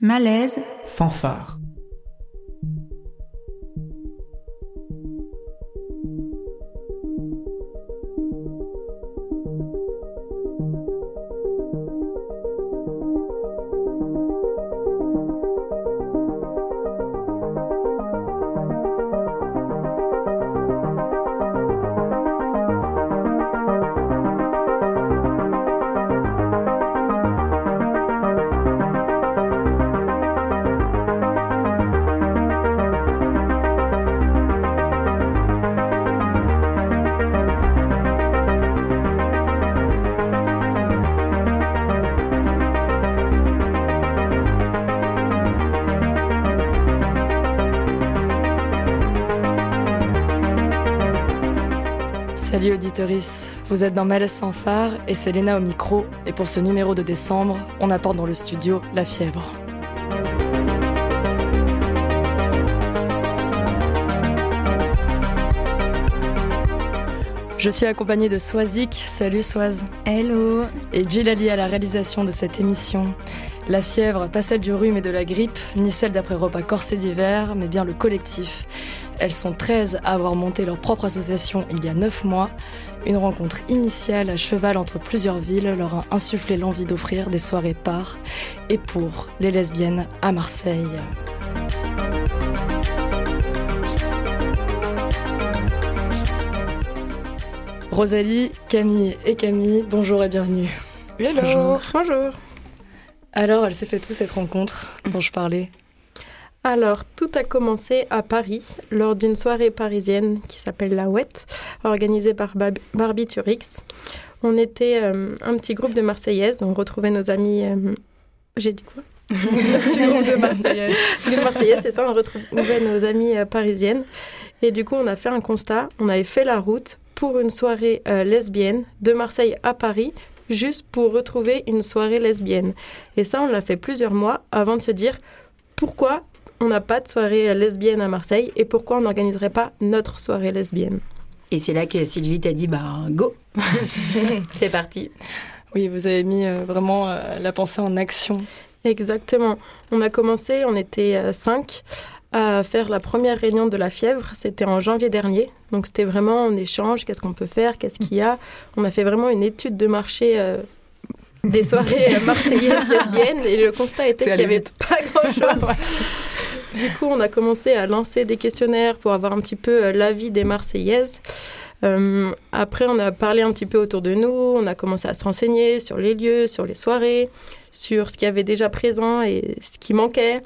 Malaise, fanfare. Vous êtes dans Malaise Fanfare et c'est Léna au micro. Et pour ce numéro de décembre, on apporte dans le studio la fièvre. Je suis accompagnée de Swazik. Salut Swaz. Hello. Et Gilali à la réalisation de cette émission. La fièvre, pas celle du rhume et de la grippe, ni celle d'après repas corsé d'hiver, mais bien le collectif. Elles sont 13 à avoir monté leur propre association il y a 9 mois. Une rencontre initiale à cheval entre plusieurs villes leur a insufflé l'envie d'offrir des soirées par et pour les lesbiennes à Marseille. Rosalie, Camille et Camille, bonjour et bienvenue. Hello. Bonjour. bonjour. Alors, elle s'est fait tout cette rencontre dont je parlais alors, tout a commencé à Paris, lors d'une soirée parisienne qui s'appelle La Ouette, organisée par Barbie Turix. On était euh, un petit groupe de Marseillaises, on retrouvait nos amis... Euh, j'ai dit quoi? Un petit groupe de Marseillaises. de Marseillaises, c'est ça, on retrouvait nos amies euh, parisiennes. Et du coup, on a fait un constat, on avait fait la route pour une soirée lesbienne de Marseille à Paris, juste pour retrouver une soirée lesbienne. Et ça, on l'a fait plusieurs mois avant de se dire pourquoi on n'a pas de soirée lesbienne à Marseille et pourquoi on n'organiserait pas notre soirée lesbienne Et c'est là que Sylvie t'a dit, bah go C'est parti Oui, vous avez mis euh, vraiment euh, la pensée en action. Exactement. On a commencé, on était euh, cinq à faire la première réunion de la fièvre. C'était en janvier dernier. Donc c'était vraiment en échange, qu'est-ce qu'on peut faire, qu'est-ce qu'il y a? On a fait vraiment une étude de marché des soirées marseillaises lesbiennes et le constat était qu'il n'y avait pas grand-chose. Du coup, on a commencé à lancer des questionnaires pour avoir un petit peu euh, l'avis des Marseillaises. Euh, après, on a parlé un petit peu autour de nous, on a commencé à se renseigner sur les lieux, sur les soirées, sur ce qui avait déjà présent et ce qui manquait.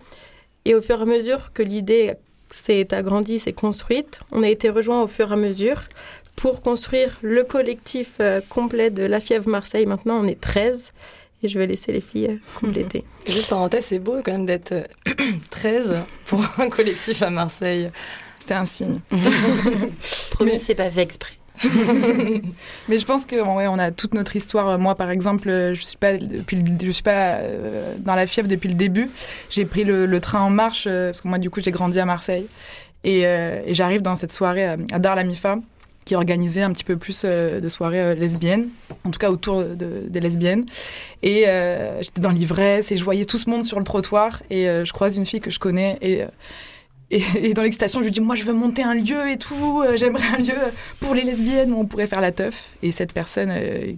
Et au fur et à mesure que l'idée s'est agrandie, s'est construite, on a été rejoints au fur et à mesure pour construire le collectif euh, complet de La Fièvre Marseille. Maintenant, on est 13 et je vais laisser les filles euh, compléter. Juste parenthèse, c'est beau quand même d'être 13 euh, pour un collectif à Marseille. C'était un signe. Promis, c'est pas fait exprès. mais je pense que ouais, on a toute notre histoire. Moi, par exemple, je suis pas depuis, je suis pas euh, dans la fièvre depuis le début. J'ai pris le, train en marche parce que moi, du coup, j'ai grandi à Marseille et, et j'arrive dans cette soirée à Dar la Mifa qui organisait un petit peu plus euh, de soirées euh, lesbiennes, en tout cas autour des lesbiennes. Et euh, j'étais dans l'ivresse et je voyais tout ce monde sur le trottoir et je croise une fille que je connais et et, dans l'excitation, je lui dis Moi, je veux monter un lieu et tout. J'aimerais un lieu pour les lesbiennes où on pourrait faire la teuf. Et cette personne,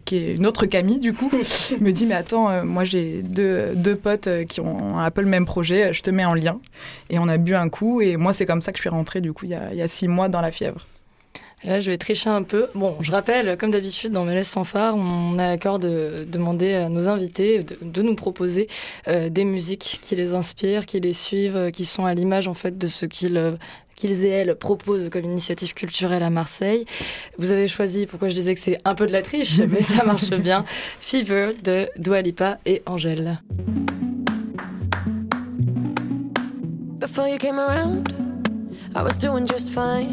qui est une autre Camille, du coup, me dit Mais attends, moi, j'ai deux, deux potes qui ont un peu le même projet. Je te mets en lien. Et on a bu un coup. Et moi, c'est comme ça que je suis rentrée, du coup, il y a, il y a six mois dans la fièvre. Et là, je vais tricher un peu. Bon, je rappelle, comme d'habitude, dans Malaise Fanfare, on a l'accord de demander à nos invités de, nous proposer euh, des musiques qui les inspirent, qui les suivent, qui sont à l'image, en fait, de ce qu'ils euh, qu'ils et elles proposent comme initiative culturelle à Marseille. Vous avez choisi, pourquoi je disais que c'est un peu de la triche, mais ça marche bien, Fever de Dua Lipa et Angèle. Before you came around, I was doing just fine.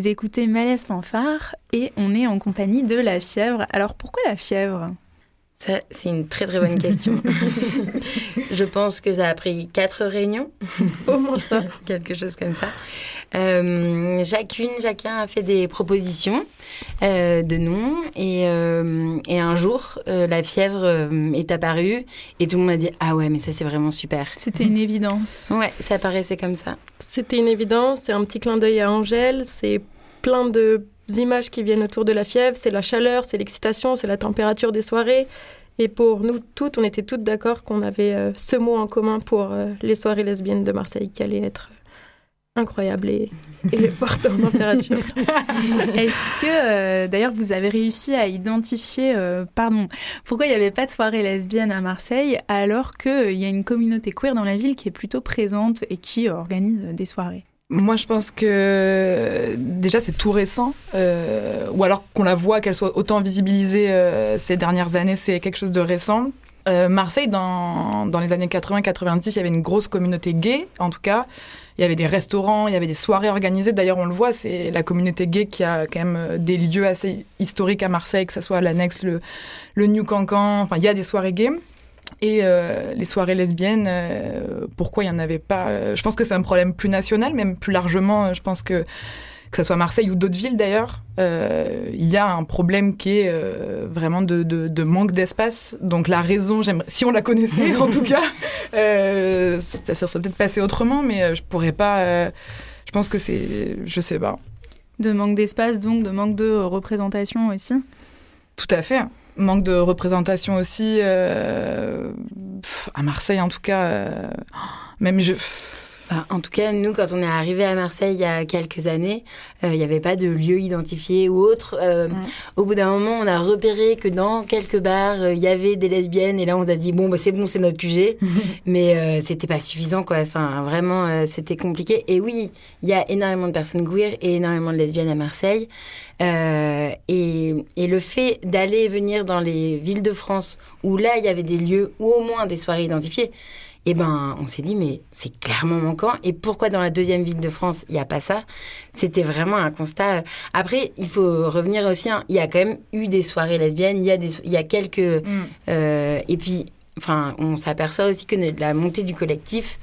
Vous écoutez Malaise Fanfare et on est en compagnie de la fièvre. Alors pourquoi la fièvre? Ça, c'est une très très bonne question. je pense que ça a pris quatre réunions, au moins ça, quelque chose comme ça. Euh, chacune, chacun a fait des propositions euh, de noms et, euh, et un jour, euh, la fièvre euh, est apparue et tout le monde a dit ah ouais mais ça c'est vraiment super. C'était une évidence. Ouais, ça paraissait comme ça. C'était une évidence, c'est un petit clin d'œil à Angèle, c'est plein de images qui viennent autour de la fièvre, c'est la chaleur, c'est l'excitation, c'est la température des soirées. Et pour nous toutes, on était toutes d'accord qu'on avait euh, ce mot en commun pour euh, les soirées lesbiennes de Marseille qui allait être incroyable et, et forte en température. Est-ce que, euh, d'ailleurs, vous avez réussi à identifier, euh, pardon, pourquoi il n'y avait pas de soirée lesbienne à Marseille alors qu'il y a une communauté queer dans la ville qui est plutôt présente et qui organise des soirées? Moi, je pense que déjà c'est tout récent, euh, ou alors qu'on la voit, qu'elle soit autant visibilisée euh, ces dernières années, c'est quelque chose de récent. Euh, Marseille, dans, dans les années 80-90, il y avait une grosse communauté gay, en tout cas. Il y avait des restaurants, il y avait des soirées organisées. D'ailleurs, on le voit, c'est la communauté gay qui a quand même euh, des lieux assez historiques à Marseille, que ce soit l'annexe, le, le New Cancan. Enfin, il y a des soirées gays. Et euh, les soirées lesbiennes, euh, pourquoi il n'y en avait pas Euh, Je pense que c'est un problème plus national, même plus largement. Je pense que que ce soit Marseille ou d'autres villes d'ailleurs, euh, il y a un problème qui est euh, vraiment de, de, de manque d'espace. Donc la raison, j'aimerais, si on la connaissait en tout cas, euh, ça, ça serait peut-être passé autrement, mais je pourrais pas. euh, je pense que c'est, je sais pas. De manque d'espace, donc de manque de représentation aussi Tout à fait. Manque de représentation aussi euh, à Marseille en tout cas. euh, même je. Bah, en tout cas, nous, quand on est arrivé à Marseille il y a quelques années, euh, il n'y avait pas de lieu identifié ou autre. Euh. Au bout d'un moment, on a repéré que dans quelques bars, euh, il y avait des lesbiennes. Et là, on a dit, bon, bah, c'est bon, c'est notre QG. Mais c'était pas suffisant, quoi. Enfin, vraiment, c'était compliqué. Et oui, il y a énormément de personnes queer et énormément de lesbiennes à Marseille. Euh, et, et le fait d'aller et venir dans les villes de France, où là, il y avait des lieux ou au moins des soirées identifiées, eh ben, on s'est dit, mais c'est clairement manquant. Et pourquoi dans la deuxième ville de France, il n'y a pas ça? C'était vraiment un constat. Après, il faut revenir aussi, hein, il y a quand même eu des soirées lesbiennes, il y a, des, il y a quelques... Mm. euh, et puis, enfin, on s'aperçoit aussi que la montée du collectif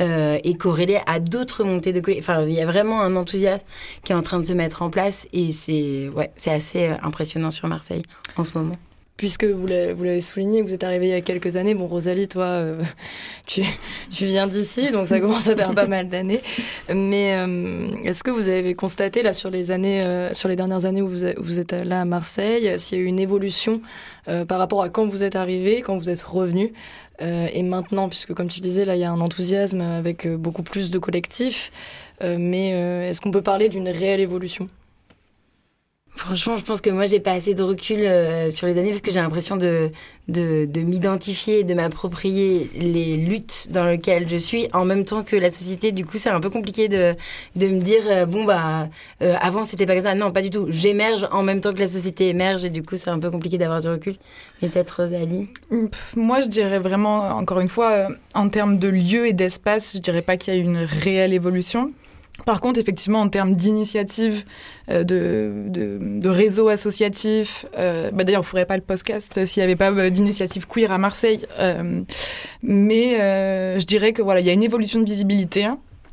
euh, est corrélée à d'autres montées de collectif. Enfin, il y a vraiment un enthousiasme qui est en train de se mettre en place. Et c'est ouais, assez euh, impressionnant sur Marseille en ce moment. Puisque vous l'avez souligné, vous êtes arrivé il y a quelques années. Bon, Rosalie, toi, euh, tu, viens d'ici, donc ça commence à faire pas mal d'années. Mais euh, est-ce que vous avez constaté, là, sur les, années, euh, sur les dernières années où vous, vous, êtes là à Marseille, s'il y a eu une évolution par rapport à quand vous êtes arrivé, quand vous êtes revenu et maintenant, puisque comme tu disais, là, il y a un enthousiasme avec beaucoup plus de collectifs. mais est-ce qu'on peut parler d'une réelle évolution? Franchement, je pense que moi, j'ai pas assez de recul euh, sur les années parce que j'ai l'impression de, de, de m'identifier, de m'approprier les luttes dans lesquelles je suis en même temps que la société. Du coup, c'est un peu compliqué de, de me dire, euh, bon, bah, euh, avant, c'était pas comme ça. Non, pas du tout. J'émerge en même temps que la société émerge et du coup, c'est un peu compliqué d'avoir du recul. Mais peut-être Rosalie? Moi, je dirais vraiment, encore une fois, en termes de lieu et d'espace, je dirais pas qu'il y a une réelle évolution. Par contre, effectivement, en termes d'initiatives, euh, de, de, de, réseaux associatifs, euh, bah d'ailleurs, on ne ferait pas le podcast s'il n'y avait pas euh, d'initiative queer à Marseille. Euh, mais euh, je dirais que voilà, il y a une évolution de visibilité.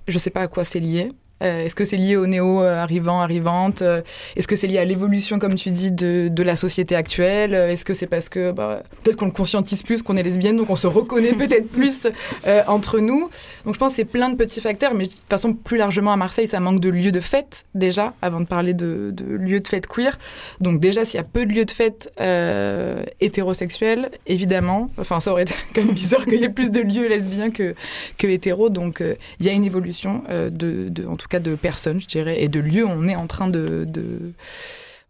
Je ne sais pas à quoi c'est lié. Euh, Est-ce que c'est lié aux néo-arrivants, arrivantes euh, Est-ce que c'est lié à l'évolution, comme tu dis, de, de la société actuelle? Est-ce que c'est parce que bah, peut-être qu'on le conscientise plus, qu'on est lesbienne, donc on se reconnaît peut-être plus euh, entre nous. Donc je pense que c'est plein de petits facteurs, mais de toute façon, plus largement à Marseille, ça manque de lieux de fête, déjà, avant de parler de, de lieux de fête queer. Donc déjà, s'il y a peu de lieux de fête euh, hétérosexuels, évidemment, enfin ça aurait été quand même bizarre qu'il y ait plus de lieux lesbiens que, que hétéros, donc euh, il y a une évolution de, de, en tout cas, de personnes, je dirais, et de lieux. On est en train de, de...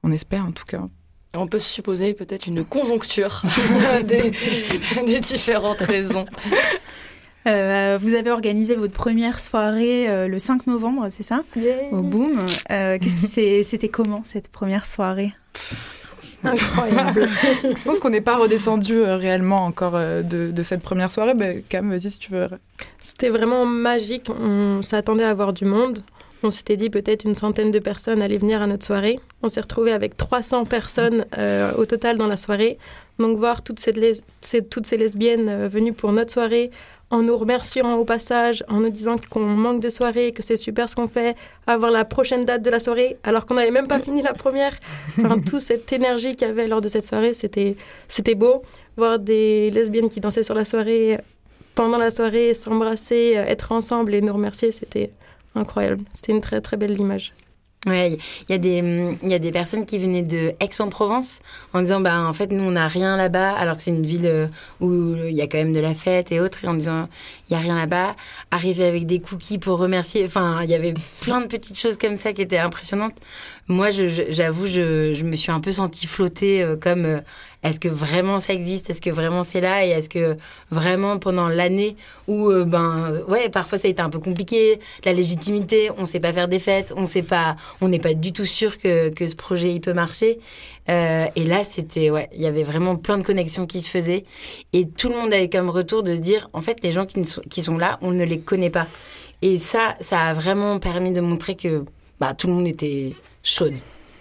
on espère en tout cas. On peut supposer peut-être une conjoncture des, des, différentes raisons. Euh, vous avez organisé votre première soirée euh, le 5 novembre, c'est ça? Yeah. Au Boom. Euh, Qu'est-ce qui c'était comment cette première soirée? Incroyable. je pense qu'on n'est pas redescendu euh, réellement encore euh, de, de, cette première soirée. Ben, Cam, vas-y si tu veux. C'était vraiment magique. On s'attendait à avoir du monde. On s'était dit peut-être une centaine de personnes allaient venir à notre soirée. On s'est retrouvé avec 300 personnes euh, au total dans la soirée. Donc voir toutes ces, toutes ces lesbiennes euh, venues pour notre soirée, en nous remerciant au passage, en nous disant qu'on manque de soirée, que c'est super ce qu'on fait, avoir la prochaine date de la soirée, alors qu'on n'avait même pas fini la première. Enfin, toute cette énergie qu'il y avait lors de cette soirée, c'était, c'était beau. Voir des lesbiennes qui dansaient sur la soirée, pendant la soirée, s'embrasser, être ensemble et nous remercier, c'était incroyable. C'était une très très belle image. Il y, a des, y a des personnes qui venaient de Aix-en-Provence en disant bah en fait nous on n'a rien là-bas alors que c'est une ville où il y a quand même de la fête et autres et en disant il y a rien là-bas. Arriver avec des cookies pour remercier enfin il y avait plein de petites choses comme ça qui étaient impressionnantes moi j'avoue je, me suis un peu sentie flotter euh, comme euh, est-ce que vraiment ça existe? Est-ce que vraiment c'est là? Et est-ce que vraiment pendant l'année où, euh, ben, ouais, parfois ça a été un peu compliqué, la légitimité, on sait pas faire des fêtes, on sait pas, on n'est pas du tout sûr que, que ce projet il peut marcher. Euh, et là, c'était, ouais, il y avait vraiment plein de connexions qui se faisaient. Et tout le monde avait comme retour de se dire, en fait, les gens qui, sont, qui sont là, on ne les connaît pas. Et ça, ça a vraiment permis de montrer que bah, tout le monde était chaude.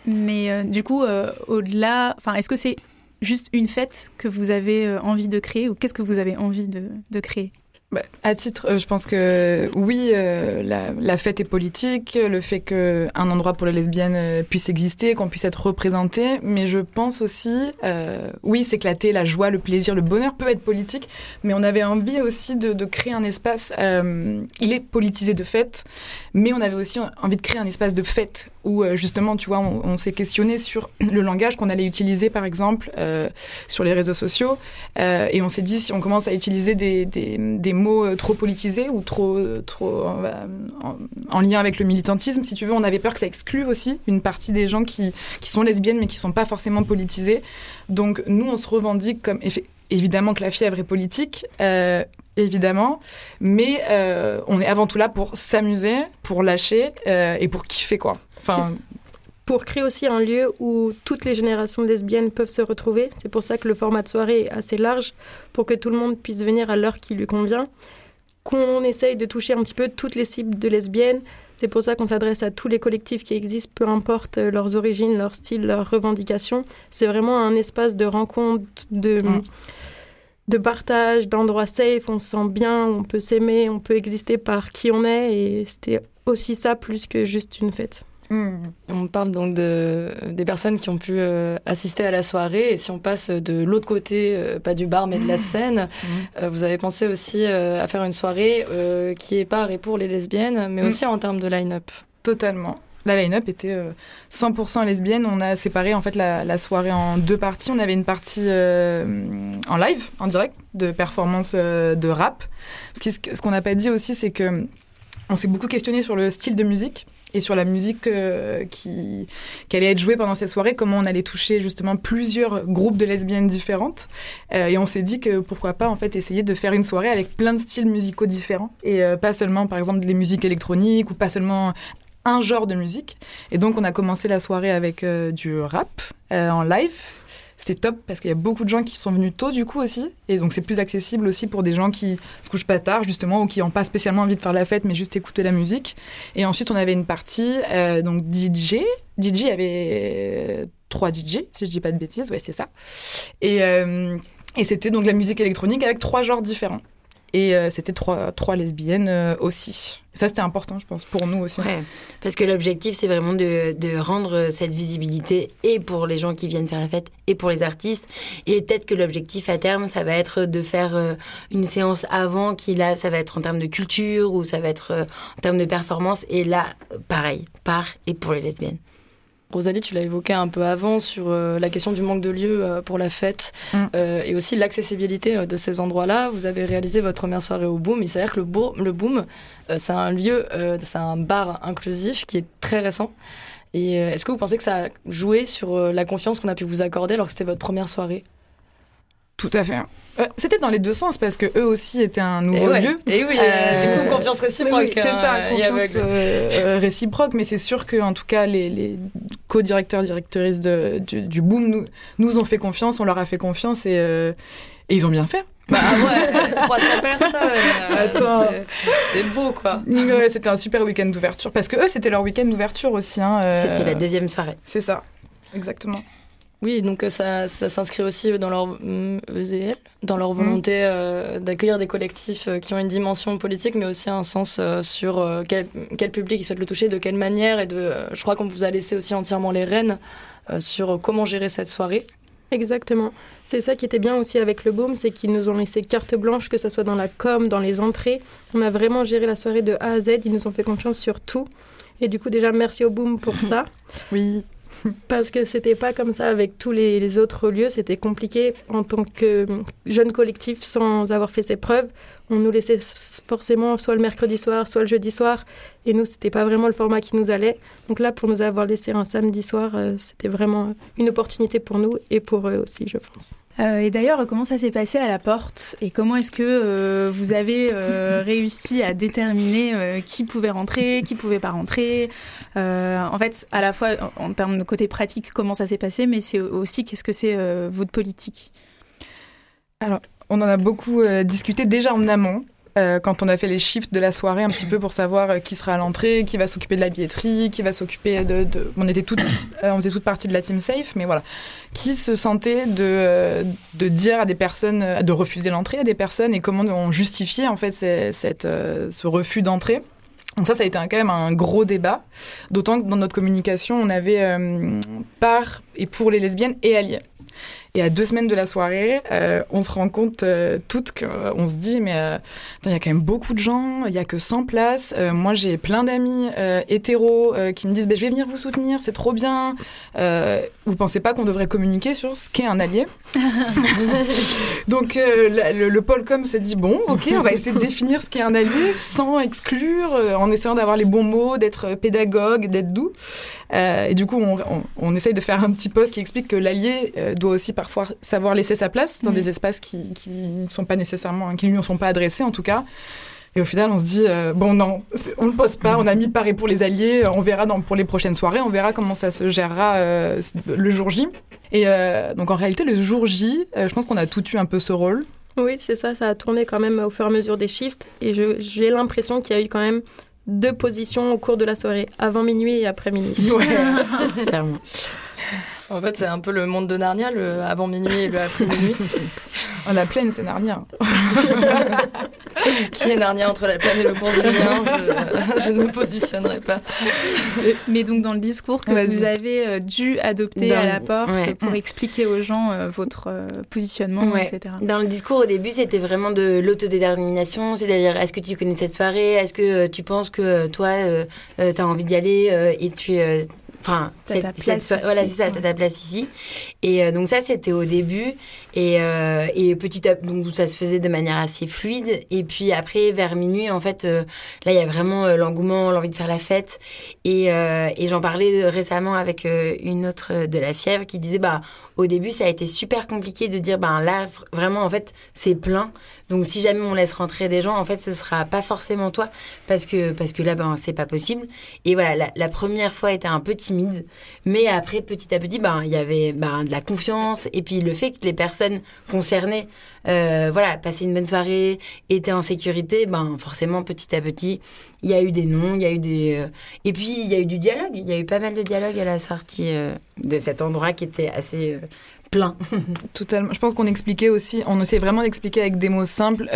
Mais euh, du coup, euh, au-delà, est-ce que c'est juste une fête que vous avez euh, envie de créer ou qu'est-ce que vous avez envie de, de créer? Bah, à titre, euh, je pense que oui, euh, la, fête est politique, le fait qu'un endroit pour les lesbiennes euh, puisse exister, qu'on puisse être représenté, mais je pense aussi, euh, oui, s'éclater, la joie, le plaisir, le bonheur peut être politique, mais on avait envie aussi de, créer un espace, il est politisé de fête, mais on avait aussi envie de créer un espace de fête où justement, tu vois, on, s'est questionné sur le langage qu'on allait utiliser, par exemple, sur les réseaux sociaux, et on s'est dit, si on commence à utiliser des mots trop politisés ou trop, trop en, en, lien avec le militantisme, si tu veux. On avait peur que ça exclue aussi une partie des gens qui, qui sont lesbiennes mais qui sont pas forcément politisés. Donc nous, on se revendique comme évidemment que la fièvre est politique. Euh, évidemment, mais euh, on est avant tout là pour s'amuser, pour lâcher euh, et pour kiffer quoi. Enfin, pour créer aussi un lieu où toutes les générations de lesbiennes peuvent se retrouver. C'est pour ça que le format de soirée est assez large, pour que tout le monde puisse venir à l'heure qui lui convient. Qu'on essaye de toucher un petit peu toutes les cibles de lesbiennes. C'est pour ça qu'on s'adresse à tous les collectifs qui existent, peu importe leurs origines, leur style, leurs revendications. C'est vraiment un espace de rencontre, de, mmh. de partage, d'endroits safe. On se sent bien, on peut s'aimer, on peut exister par qui on est. Et c'était aussi ça plus que juste une fête. Hmm. On parle donc de, des personnes qui ont pu euh, assister à la soirée. Et si on passe de l'autre côté, euh, pas du bar, mais de la scène, euh, vous avez pensé aussi à faire une soirée qui est par et pour les lesbiennes, mais Mm. aussi en termes de line-up. Totalement. La line-up était euh, 100% lesbienne. On a séparé en fait la, la soirée en deux parties. On avait une partie en live, en direct, de performance de rap. Parce que ce ce qu'on n'a pas dit aussi, c'est que on s'est beaucoup questionné sur le style de musique et sur la musique euh, qui, allait être jouée pendant cette soirée, comment on allait toucher justement plusieurs groupes de lesbiennes différentes. Euh, et on s'est dit que pourquoi pas en fait essayer de faire une soirée avec plein de styles musicaux différents et euh, pas seulement par exemple des musiques électroniques ou pas seulement un genre de musique. Et donc on a commencé la soirée avec du rap en live. C'était top parce qu'il y a beaucoup de gens qui sont venus tôt du coup aussi. Et donc c'est plus accessible aussi pour des gens qui se couchent pas tard justement ou qui n'ont pas spécialement envie de faire la fête mais juste écouter la musique. Et ensuite on avait une partie euh, donc DJ. DJ avait euh, trois DJ si je dis pas de bêtises. Ouais c'est ça. Et, euh, et c'était donc la musique électronique avec trois genres différents. Et euh, c'était trois, trois lesbiennes euh, aussi. Ça, c'était important, je pense, pour nous aussi. Parce que l'objectif, c'est vraiment de, de rendre cette visibilité et pour les gens qui viennent faire la fête et pour les artistes. Et peut-être que l'objectif à terme, ça va être de faire euh, une séance avant qui, là, ça va être en termes de culture ou ça va être en termes de performance. Et là, pareil, par et pour les lesbiennes. Rosalie, tu l'as évoqué un peu avant sur euh, la question du manque de lieux euh, pour la fête Mm. euh, et aussi l'accessibilité de ces endroits-là. Vous avez réalisé votre première soirée au Boom. Il s'avère que le, Bo- le Boom, c'est un lieu, c'est un bar inclusif qui est très récent. Et est-ce que vous pensez que ça a joué sur la confiance qu'on a pu vous accorder alors que c'était votre première soirée? Tout à fait. Euh, c'était dans les deux sens parce que eux aussi étaient un nouveau ouais. lieu. Et oui, Euh, du coup, confiance réciproque. C'est ça, et confiance euh, euh, réciproque, mais c'est sûr que en tout cas les, les co-directeurs, directrices de, du, du Boom nous, nous ont fait confiance, on leur a fait confiance et, euh, et ils ont bien fait. Bah ouais, 300 personnes. euh, Attends. c'est- C'est beau, quoi. Ouais, c'était un super week-end d'ouverture parce que eux c'était leur week-end d'ouverture aussi. hein, euh, C'était la deuxième soirée. C'est ça, exactement. Oui, donc euh, ça, ça s'inscrit aussi dans leur mm, EZL, dans leur volonté euh, d'accueillir des collectifs euh, qui ont une dimension politique, mais aussi un sens euh, sur euh, quel, quel public ils souhaitent le toucher, de quelle manière, et de, euh, je crois qu'on vous a laissé aussi entièrement les rênes euh, sur comment gérer cette soirée. Exactement. C'est ça qui était bien aussi avec le Boom, c'est qu'ils nous ont laissé carte blanche, que ce soit dans la com, dans les entrées. On a vraiment géré la soirée de A à Z, ils nous ont fait confiance sur tout. Et du coup, déjà, merci au Boom pour ça. Oui. Parce que c'était pas comme ça avec tous les, autres lieux, c'était compliqué en tant que jeune collectif sans avoir fait ses preuves. On nous laissait forcément soit le mercredi soir, soit le jeudi soir, et nous c'était pas vraiment le format qui nous allait. Donc là, pour nous avoir laissé un samedi soir, euh, c'était vraiment une opportunité pour nous et pour eux aussi, je pense. Euh, et d'ailleurs, comment ça s'est passé à la porte Et comment est-ce que euh, vous avez euh, réussi à déterminer qui pouvait rentrer, qui pouvait pas rentrer? En fait, à la fois en, en termes de côté pratique, comment ça s'est passé, mais c'est aussi qu'est-ce que c'est votre politique? On en a beaucoup discuté déjà en amont. Euh, quand on a fait les shifts de la soirée un petit peu pour savoir euh, qui sera à l'entrée, qui va s'occuper de la billetterie, qui va s'occuper de, on était toutes euh, on faisait toute partie de la team safe mais voilà. Qui se sentait de euh, dire à des personnes de refuser l'entrée à des personnes et comment on justifiait en fait ce refus d'entrée. Donc ça, ça a été quand même un gros débat, d'autant que dans notre communication, on avait par et pour les lesbiennes et alliés. Et à deux semaines de la soirée, euh, on se rend compte euh, toutes qu'on se dit, mais euh, il y a quand même beaucoup de gens, il y a que 100 places. Euh, moi, j'ai plein d'amis euh, hétéros euh, qui me disent, Ben, je vais venir vous soutenir, c'est trop bien. Euh, vous pensez pas qu'on devrait communiquer sur ce qu'est un allié? Donc euh, la- le, le Polcom se dit, bon, ok, on va essayer de définir ce qu'est un allié sans exclure, euh, en essayant d'avoir les bons mots, d'être pédagogue, d'être doux. Euh, et du coup, on, on, on essaye de faire un petit post qui explique que l'allié euh, doit aussi parfois savoir laisser sa place dans Mhm. des espaces qui, qui ne sont pas nécessairement, qui lui en sont pas adressés en tout cas. Et au final, on se dit, euh, bon non, on ne pose pas, on a mis par et pour les alliés, on verra dans, pour les prochaines soirées, on verra comment ça se gérera euh, le jour J. Et euh, donc en réalité, le jour J, euh, je pense qu'on a tout eu un peu ce rôle. Oui, c'est ça, ça a tourné quand même au fur et à mesure des shifts. Et j'ai l'impression qu'il y a eu quand même deux positions au cours de la soirée, avant minuit et après minuit. Ouais. Clairement. En fait, c'est un peu le monde de Narnia, le avant minuit et le après minuit. la plaine, c'est Narnia. qui est Narnia entre la plane et le pont de je, je, ne me positionnerai pas. Mais donc dans le discours que vous avez euh, dû adopter à la porte pour expliquer aux gens euh, votre euh, positionnement, etc. Dans le discours au début, c'était vraiment de l'autodétermination, c'est-à-dire est-ce que tu connais cette soirée, est-ce que tu penses que toi, tu as envie d'y aller et tu Enfin, c'est ça, voilà, c'est ça, t'as ta place ici. Et euh, donc ça, c'était au début. Et, euh, et petit à donc ça se faisait de manière assez fluide. Et puis après, vers minuit, en fait, euh, là, il y a vraiment l'engouement, l'envie de faire la fête. Et, et j'en parlais récemment avec une autre de la fièvre qui disait, bah, au début, ça a été super compliqué de dire, ben là, vraiment, en fait, c'est plein. Donc si jamais on laisse rentrer des gens, en fait, ce sera pas forcément toi, parce que, parce que là, ben, c'est pas possible. Et voilà, la, première fois était un peu mais après, petit à petit, ben, il y avait ben, de la confiance, et puis le fait que les personnes concernées, euh, voilà, passaient une bonne soirée, étaient en sécurité, ben, forcément, petit à petit, il y a eu des noms, il y a eu des... Euh, et puis, il y a eu du dialogue, il y a eu pas mal de dialogue à la sortie euh, de cet endroit qui était assez plein. Totalement. Je pense qu'on expliquait aussi, on essaie vraiment d'expliquer avec des mots simples.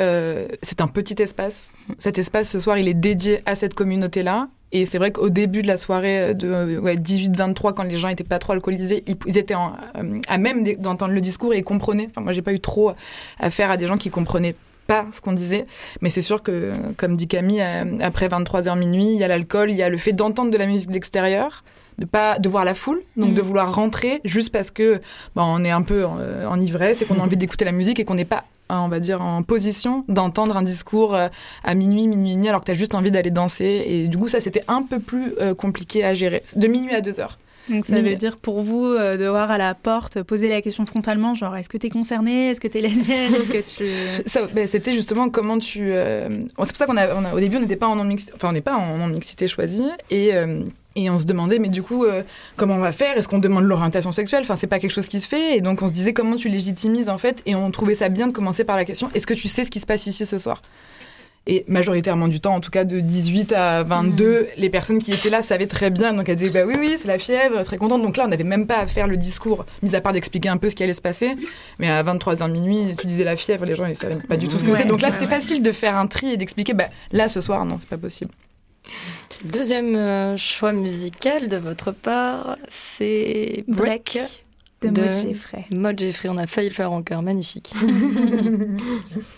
C'est un petit espace. Cet espace, ce soir, il est dédié à cette communauté-là. Et c'est vrai qu'au début de la soirée de ouais, 18-23, quand les gens étaient pas trop alcoolisés, ils, étaient euh, à même d'entendre le discours et ils comprenaient. Enfin, moi, j'ai pas eu trop affaire à des gens qui comprenaient pas ce qu'on disait. Mais c'est sûr que, comme dit Camille, euh, après 23h minuit, il y a l'alcool, il y a le fait d'entendre de la musique de l'extérieur de pas de voir la foule, donc de mm. vouloir rentrer juste parce que bah, on est un peu euh, en, ivresse et qu'on a envie d'écouter la musique et qu'on n'est pas on va dire en position d'entendre un discours euh, à minuit, minuit et demi, alors que tu as juste envie d'aller danser. Et du coup, ça, c'était un peu plus euh, compliqué à gérer. De minuit à deux heures. Donc ça veut dire pour vous de voir à la porte, poser la question frontalement, genre est-ce que tu es concernée, est-ce que tu es lesbienne, est-ce que tu... Ben, c'était justement comment tu... C'est pour ça qu'on a, on a, au début on n'était pas en non-mixité, enfin on n'est pas en non-mixité choisie, et et on se demandait, mais du coup, euh, comment on va faire? Est-ce qu'on demande l'orientation sexuelle? Enfin, c'est pas quelque chose qui se fait. Et donc, on se disait, comment tu légitimises, en fait Et on trouvait ça bien de commencer par la question est-ce que tu sais ce qui se passe ici ce soir? Et majoritairement du temps, en tout cas de 18 à 22, mmh. les personnes qui étaient là savaient très bien. Donc elles disaient bah oui, oui, c'est la fièvre, très contente. Donc là, on n'avait même pas à faire le discours, mis à part d'expliquer un peu ce qui allait se passer. Mais à 23h minuit, tu disais la fièvre, les gens ils savaient pas du tout ce que c'était. Donc là, c'était facile de faire un tri et d'expliquer bah là, ce soir, non, c'est pas possible. Deuxième euh, choix musical de votre part, c'est Break, de, de Maud Jeffrey. On a failli le faire en cœur, magnifique.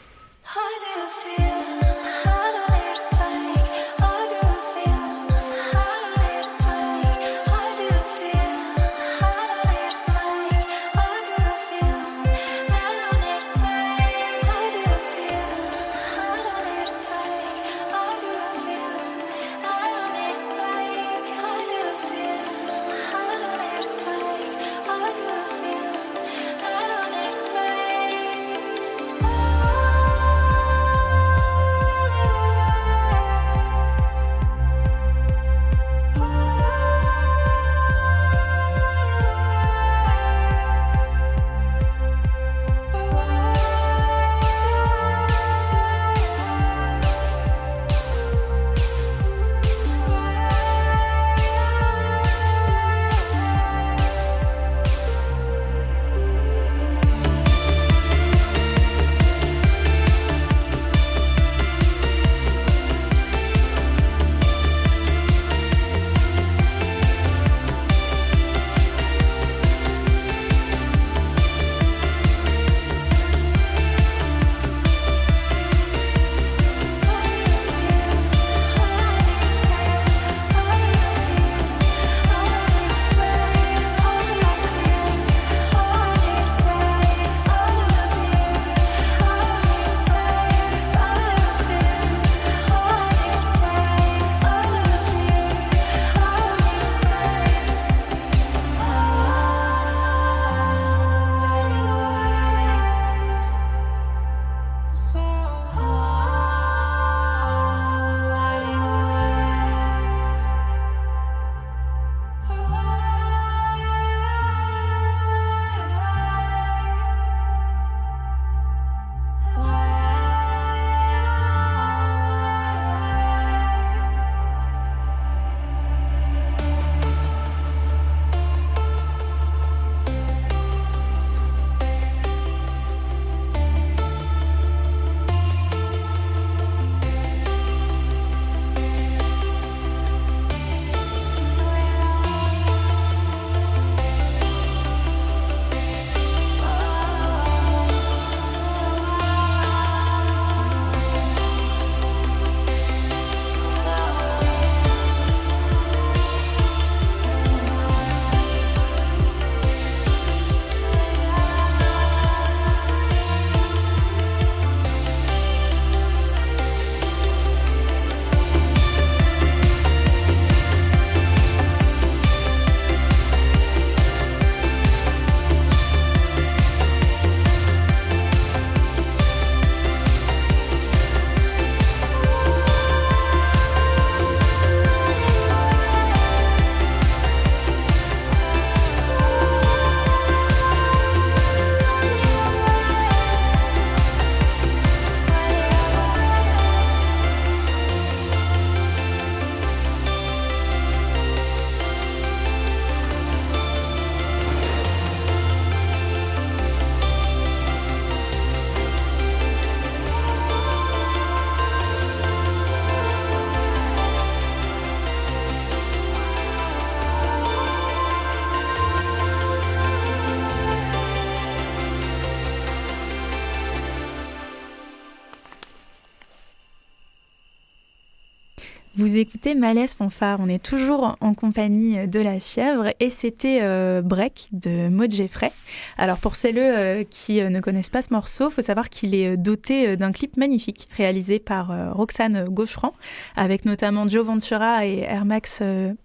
écoutez Malaise Fanfare, on est toujours en compagnie de la fièvre et c'était euh, Break de Maud Jeffrey. Alors pour celles euh, qui euh, ne connaissent pas ce morceau, il faut savoir qu'il est doté d'un clip magnifique réalisé par Roxane Gaucheran avec notamment Joe Ventura et Air Max,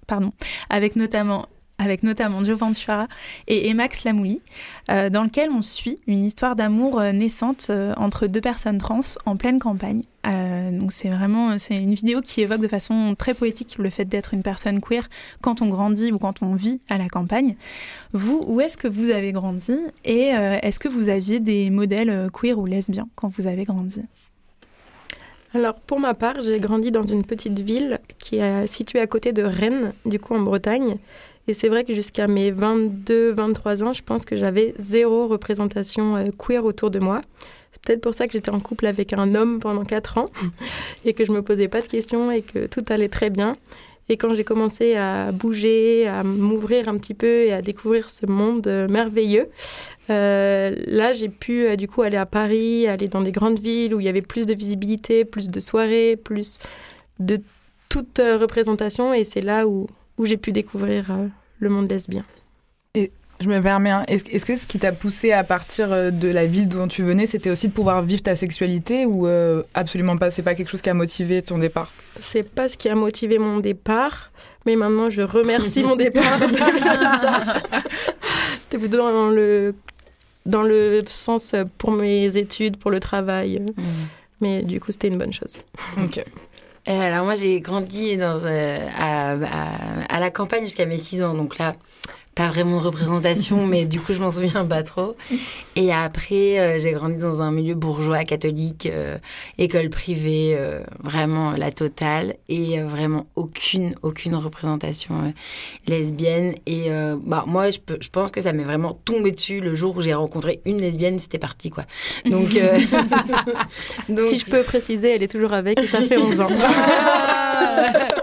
pardon, avec notamment avec notamment Joe Ventura et Emax Lamouli, euh, dans lequel on suit une histoire d'amour euh, naissante euh, entre deux personnes trans en pleine campagne. donc c'est vraiment c'est une vidéo qui évoque de façon très poétique le fait d'être une personne queer quand on grandit ou quand on vit à la campagne. Vous, où est-ce que vous avez grandi et est-ce que vous aviez des modèles queer ou lesbiens quand vous avez grandi? Alors pour ma part, j'ai grandi dans une petite ville qui est située à côté de Rennes, du coup en Bretagne. Et c'est vrai que jusqu'à mes 22-23 ans, je pense que j'avais zéro représentation euh, queer autour de moi. C'est peut-être pour ça que j'étais en couple avec un homme pendant 4 ans et que je me posais pas de questions et que tout allait très bien. Et quand j'ai commencé à bouger, à m'ouvrir un petit peu et à découvrir ce monde euh, merveilleux, euh, là j'ai pu du coup aller à Paris, aller dans des grandes villes où il y avait plus de visibilité, plus de soirées, plus de toute représentation. Et c'est là où où j'ai pu découvrir euh, le monde lesbien. Et je me permets, hein, est-ce que ce qui t'a poussé à partir euh, de la ville dont tu venais, c'était aussi de pouvoir vivre ta sexualité ou euh, absolument pas? C'est pas quelque chose qui a motivé ton départ? C'est pas ce qui a motivé mon départ, mais maintenant je remercie mon départ. C'était plutôt dans le dans le sens pour mes études, pour le travail. Mmh. Mais du coup, c'était une bonne chose. Ok. Euh, alors moi j'ai grandi dans, euh, à, à, à, la campagne jusqu'à mes 6 ans, donc là pas vraiment de représentation, mais du coup, je m'en souviens pas trop. Et après, euh, j'ai grandi dans un milieu bourgeois, catholique, euh, école privée, euh, vraiment la totale, et vraiment aucune, aucune représentation lesbienne. Et bah, moi, je, je pense que ça m'est vraiment tombé dessus le jour où j'ai rencontré une lesbienne, c'était parti, quoi. Donc, Donc, si je peux préciser, elle est toujours avec et ça fait 11 ans.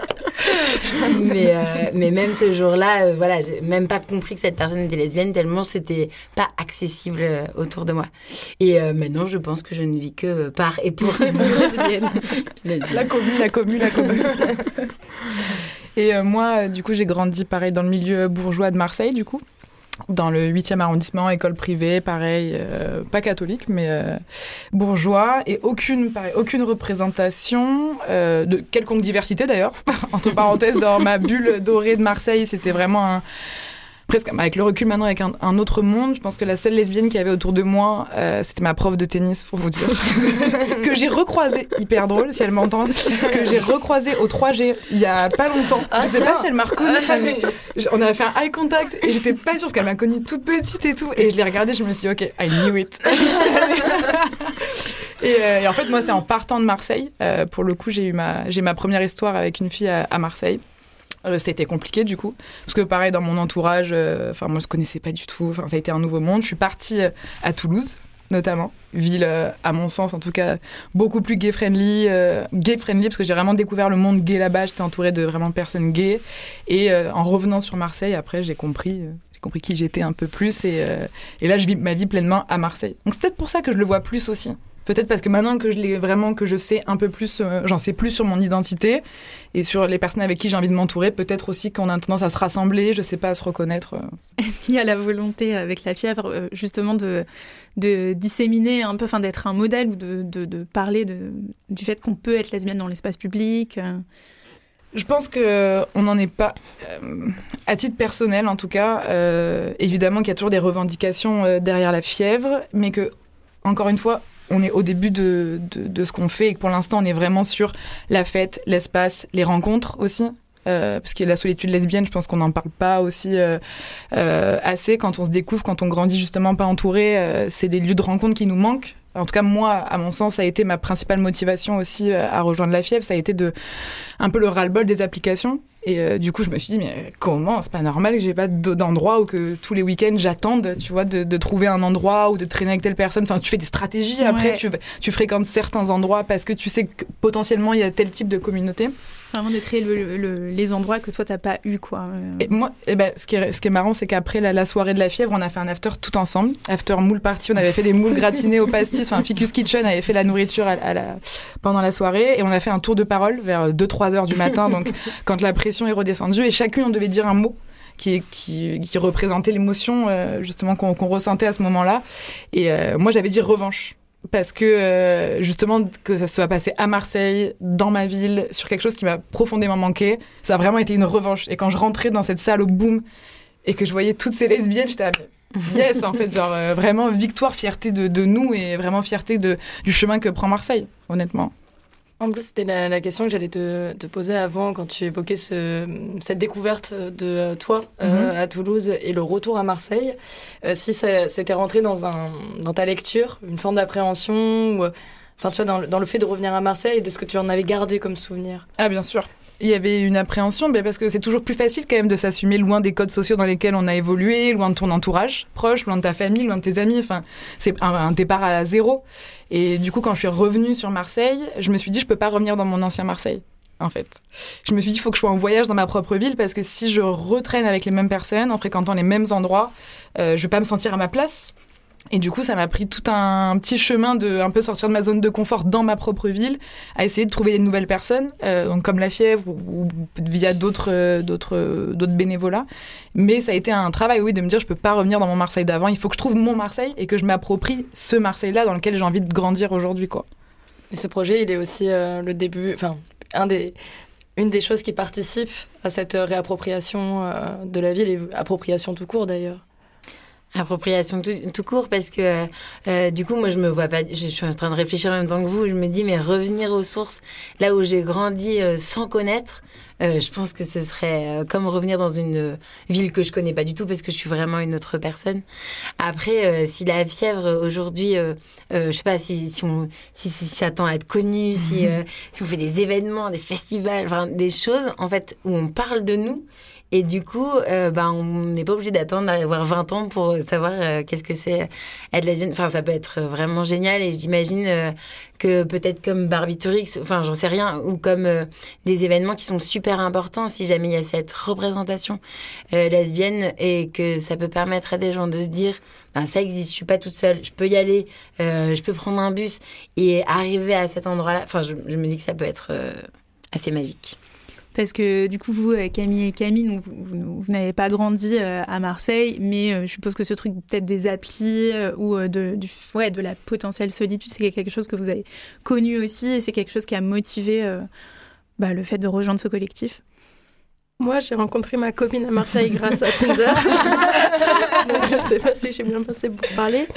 mais, euh, mais même ce jour-là, euh, voilà, j'ai même pas compris que cette personne était lesbienne tellement c'était pas accessible euh, autour de moi. Et maintenant, je pense que je ne vis que par et pour lesbienne. la commune, la commune, la commune. et moi, du coup, j'ai grandi pareil dans le milieu bourgeois de Marseille, du coup dans le 8e arrondissement, école privée, pareil, euh, pas catholique, mais euh, bourgeois, et aucune, pareil, aucune représentation euh, de quelconque diversité d'ailleurs. Entre parenthèses, dans ma bulle dorée de Marseille, c'était vraiment un, presque avec le recul maintenant avec un, autre monde, je pense que la seule lesbienne qu'il y avait autour de moi, euh, c'était ma prof de tennis, pour vous dire. que j'ai recroisé, hyper drôle si elle m'entend, que j'ai recroisé au 3G il y a pas longtemps. Ah, je sais pas si elle m'a reconnue, mais on avait fait un eye contact et j'étais pas sûre parce qu'elle m'a connue toute petite et tout. Et je l'ai regardée, je me suis dit, ok, I knew it. Euh, et, en fait, moi, c'est en partant de Marseille. Euh, pour le coup, j'ai eu ma, j'ai ma première histoire avec une fille à Marseille. Euh, a été compliqué du coup, parce que pareil dans mon entourage, euh, enfin moi je connaissais pas du tout, enfin ça a été un nouveau monde. Je suis partie euh, à Toulouse notamment, ville à mon sens en tout cas beaucoup plus gay friendly, gay friendly parce que j'ai vraiment découvert le monde gay là-bas. J'étais entourée de vraiment personnes gays et en revenant sur Marseille après j'ai compris compris qui j'étais un peu plus et, et là je vis ma vie pleinement à Marseille. Donc c'est peut-être pour ça que je le vois plus aussi. Peut-être parce que maintenant que je l'ai vraiment, que je sais un peu plus, euh, j'en sais plus sur mon identité et sur les personnes avec qui j'ai envie de m'entourer, peut-être aussi qu'on a tendance à se rassembler, je sais pas, à se reconnaître. Euh. Est-ce qu'il y a la volonté avec la fièvre, euh, justement, de, de disséminer un peu, enfin d'être un modèle ou de, de, parler de, du fait qu'on peut être lesbienne dans l'espace public je pense que on n'en est pas, à titre personnel en tout cas. évidemment qu'il y a toujours des revendications derrière la fièvre, mais que encore une fois, on est au début de, ce qu'on fait et que pour l'instant on est vraiment sur la fête, l'espace, les rencontres aussi. Euh, parce que la solitude lesbienne, je pense qu'on n'en parle pas aussi euh, euh, assez quand on se découvre, quand on grandit justement pas entouré. c'est des lieux de rencontre qui nous manquent en tout cas moi, à mon sens, ça a été ma principale motivation aussi euh, à rejoindre la fièvre, ça a été de un peu le ras-le-bol des applications. Et euh, du coup, je me suis dit mais comment? C'est pas normal que j'ai pas d'endroit où que tous les week-ends j'attende, tu vois, de, trouver un endroit ou de traîner avec telle personne. Enfin, tu fais des stratégies après, tu, tu fréquentes certains endroits parce que tu sais que potentiellement il y a tel type de communauté. Vraiment de créer le- le- les endroits que toi, t'as pas eu, quoi. Euh, Et moi, eh ben, ce, qui est, ce qui est marrant, c'est qu'après la, la soirée de la fièvre, on a fait un after tout ensemble. After moule party, on avait fait des moules gratinés au pastis. Enfin, Ficus Kitchen avait fait la nourriture à, à la, pendant la soirée. Et on a fait un tour de parole vers 2-3 heures du matin, donc quand la pression est redescendue. Et chacune, on devait dire un mot. Qui, qui, qui représentait l'émotion euh, justement qu'on qu'on ressentait à ce moment-là. Et euh, moi, j'avais dit revanche parce que euh, justement que ça se soit passé à Marseille, dans ma ville, sur quelque chose qui m'a profondément manqué, ça a vraiment été une revanche. Et quand je rentrais dans cette salle au boom et que je voyais toutes ces lesbiennes, j'étais là, yes, en fait, genre euh, vraiment victoire, fierté de, de nous et vraiment fierté de, du chemin que prend Marseille, honnêtement. En plus, c'était la, la question que j'allais te, te poser avant quand tu évoquais ce, cette découverte de toi euh, à Toulouse et le retour à Marseille. Euh, si c'était rentré dans, un, dans ta lecture, une forme d'appréhension, ou, euh, enfin, tu vois, dans, le- dans le fait de revenir à Marseille et de ce que tu en avais gardé comme souvenir. Ah, bien sûr. Il y avait une appréhension, mais parce que c'est toujours plus facile quand même de s'assumer loin des codes sociaux dans lesquels on a évolué, loin de ton entourage proche, loin de ta famille, loin de tes amis. Enfin, c'est un, un départ à zéro. Et du coup, quand je suis revenue sur Marseille, je me suis dit, je peux pas revenir dans mon ancien Marseille. En fait, je me suis dit, il faut que je sois en voyage dans ma propre ville parce que si je retraîne avec les mêmes personnes, en fréquentant les mêmes endroits, euh, je vais pas me sentir à ma place. Et du coup, ça m'a pris tout un petit chemin de un peu sortir de ma zone de confort dans ma propre ville, à essayer de trouver des nouvelles personnes, euh, donc comme la fièvre ou, via d'autres euh, d'autres euh, d'autres bénévolats. Mais ça a été un travail, oui, de me dire je peux pas revenir dans mon Marseille d'avant. Il faut que je trouve mon Marseille et que je m'approprie ce Marseille-là dans lequel j'ai envie de grandir aujourd'hui, quoi. Et ce projet, il est aussi le début, enfin, un des, une des choses qui participe à cette réappropriation de la ville et appropriation tout court d'ailleurs. Appropriation tout, tout court parce que euh, du coup moi je me vois pas je suis en train de réfléchir en même temps que vous. Je me dis mais revenir aux sources là où j'ai grandi euh, sans connaître euh, je pense que ce serait euh, comme revenir dans une ville que je connais pas du tout parce que je suis vraiment une autre personne. Après euh, si la fièvre aujourd'hui euh, euh, je sais pas si, si on si, si ça tend à être connu si euh, si on fait des événements des festivals enfin des choses en fait où on parle de nous et du coup, euh, ben, on n'est pas obligé d'attendre d'avoir 20 ans pour savoir euh, qu'est-ce que c'est être lesbienne. Enfin, ça peut être vraiment génial. Et j'imagine euh, que peut-être comme Barbiturix, enfin, j'en sais rien, ou comme des événements qui sont super importants si jamais il y a cette représentation lesbienne et que ça peut permettre à des gens de se dire ben, ça existe, je suis pas toute seule, je peux y aller, je peux prendre un bus et arriver à cet endroit-là. Enfin, je, me dis que ça peut être assez magique. Parce que du coup, vous, Camille et Camille, donc, vous, vous- vous n'avez pas grandi euh, à Marseille, mais euh, je suppose que ce truc peut-être des applis euh, ou de, du, ouais, de la potentielle solitude, c'est quelque chose que vous avez connu aussi et c'est quelque chose qui a motivé euh, bah, le fait de rejoindre ce collectif? Moi, j'ai rencontré ma copine à Marseille grâce à Tinder. Donc, je ne sais pas si j'ai bien passé pour parler.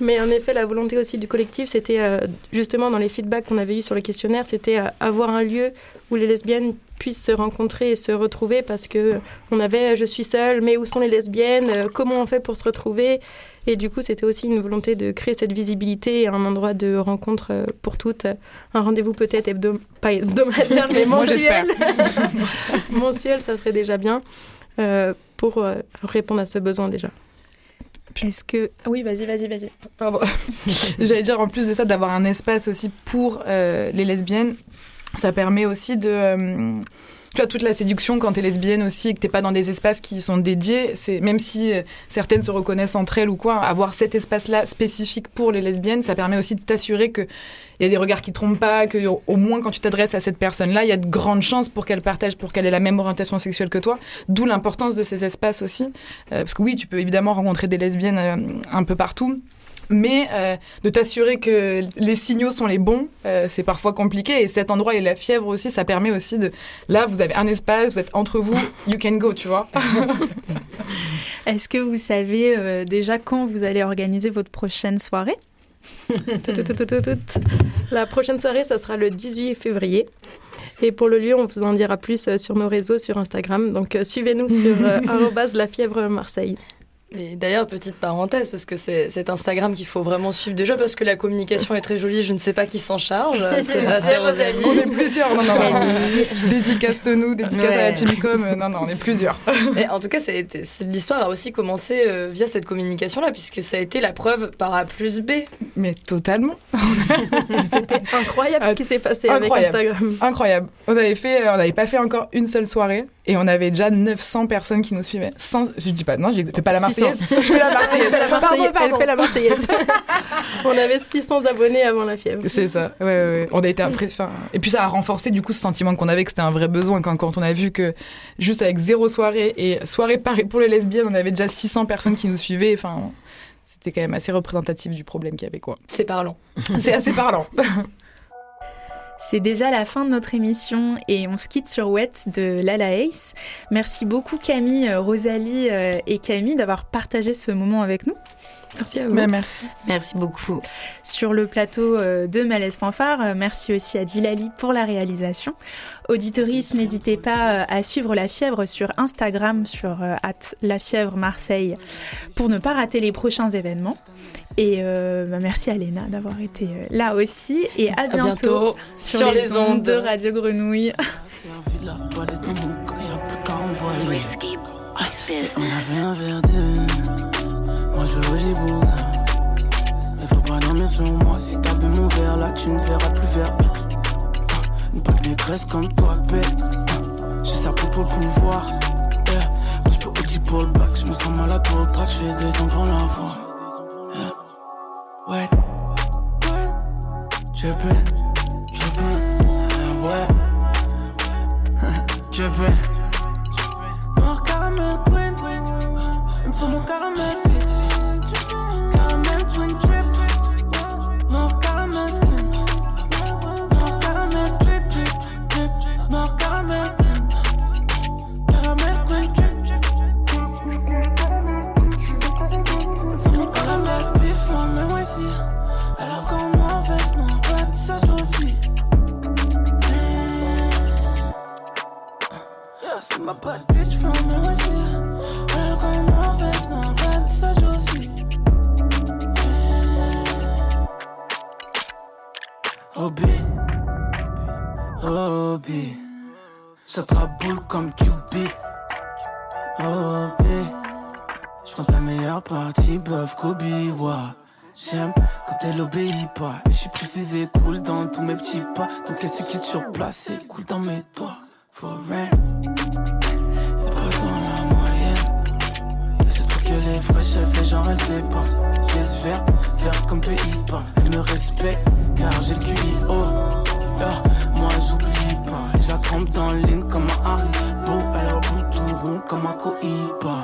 Mais en effet, la volonté aussi du collectif, c'était euh, justement dans les feedbacks qu'on avait eus sur le questionnaire, c'était euh, avoir un lieu où les lesbiennes puissent se rencontrer et se retrouver parce que on avait euh, je suis seule, mais où sont les lesbiennes Euh, Comment on fait pour se retrouver? Et du coup, c'était aussi une volonté de créer cette visibilité et un endroit de rencontre euh, pour toutes. Un rendez-vous peut-être hebdom pas hebdomadaire, mais mensuel. mensuel, ça serait déjà bien euh, pour euh, répondre à ce besoin déjà. Est-ce que... ah Oui, vas-y, vas-y, vas-y. Pardon. J'allais dire en plus de ça d'avoir un espace aussi pour euh, les lesbiennes. Ça permet aussi de euh, tu vois toute la séduction quand t'es lesbienne aussi et que t'es pas dans des espaces qui sont dédiés. C'est même si euh, certaines se reconnaissent entre elles ou quoi, avoir cet espace-là spécifique pour les lesbiennes, ça permet aussi de t'assurer que il y a des regards qui trompent pas, que au, moins quand tu t'adresses à cette personne-là, il y a de grandes chances pour qu'elle partage, pour qu'elle ait la même orientation sexuelle que toi. D'où l'importance de ces espaces aussi, Euh, parce que oui, tu peux évidemment rencontrer des lesbiennes un peu partout mais euh, de t'assurer que les signaux sont les bons, euh, c'est parfois compliqué. Et cet endroit et la fièvre aussi, ça permet aussi de. Là, vous avez un espace, vous êtes entre vous, you can go, tu vois. Est-ce que vous savez euh, déjà quand vous allez organiser votre prochaine soirée? Tout, tout, tout, tout, tout, tout. La prochaine soirée, ça sera le 18 février. Et pour le lieu, on vous en dira plus sur nos réseaux, sur Instagram. Donc euh, suivez-nous sur euh, la fièvre Marseille. Et d'ailleurs, petite parenthèse, parce que c'est Instagram qu'il faut vraiment suivre déjà, parce que la communication est très jolie, je ne sais pas qui s'en charge. C'est Rosalie. On est plusieurs, non, non, non. Dédicace-nous, dédicace à la Ouais. Teamcom, euh, non, non, on est plusieurs. Et en tout cas, l'histoire a aussi commencé euh, via cette communication-là, puisque ça a été la preuve par A plus B. Mais totalement. C'était incroyable ce qui s'est passé avec Incroyable. Instagram. Incroyable. On avait fait, euh, on n'avait pas fait encore une seule soirée et on avait déjà 900 personnes qui nous suivaient. Sans, je dis pas, non, je fais pas la 600. Marseillaise. Je fais la Marseillaise. Elle fait la Marseillaise. Pardon, pardon. Elle fait la Marseillaise. On avait 600 abonnés avant la fièvre. C'est ça. Ouais, ouais, ouais. On a été enfin, Et puis ça a renforcé du coup ce sentiment qu'on avait que c'était un vrai besoin quand, quand on a vu que juste avec zéro soirée et soirée parée pour les lesbiennes, on avait déjà 600 personnes qui nous suivaient. Enfin, c'était quand même assez représentatif du problème qu'il y avait quoi. C'est parlant. C'est assez parlant. C'est déjà la fin de notre émission et on se quitte sur Wet de Lala Ace. Merci beaucoup Camille, euh, Rosalie euh, et Camille d'avoir partagé ce moment avec nous. Merci à vous. Mais merci. Merci beaucoup. Sur le plateau euh, de Malaise Fanfare, merci aussi à Dilali pour la réalisation. Auditoris, n'hésitez pas à suivre La Fièvre sur Instagram, sur at La Fièvre Marseille, pour ne pas rater les prochains événements. Et euh, bah, merci à Léna d'avoir été euh, là aussi. Et à À bientôt, bientôt sur, les ondes de Radio Grenouille. Moi je veux au Djibouti Mais faut pas dormir sur moi. Si t'as bu mon verre là tu ne verras plus vert. Une bonne négresse comme toi bête J'ai ça pour pour le pouvoir. Yeah. Moi je peux OG pour le bac. Je me sens malade pour le track Je fais des pour l'avoir yeah. Ouais. Je peux Je peux Ouais. Je peux. Noir caramel queen Il me faut mon Caramel Et je suis précisé, cool dans tous mes petits pas. Donc elle se quitte sur place? Et cool dans mes doigts. For real. Et pas dans la moyenne. Et c'est trop qu'elle est fraîche, elle fait genre elle sait pas. J'espère faire comme pays-Bas. Elle me respecte car j'ai le QI haut. Là, moi j'oublie pas. Trempe dans le ligne comme un. Beau, elle a bout tout rond comme un Cohiba.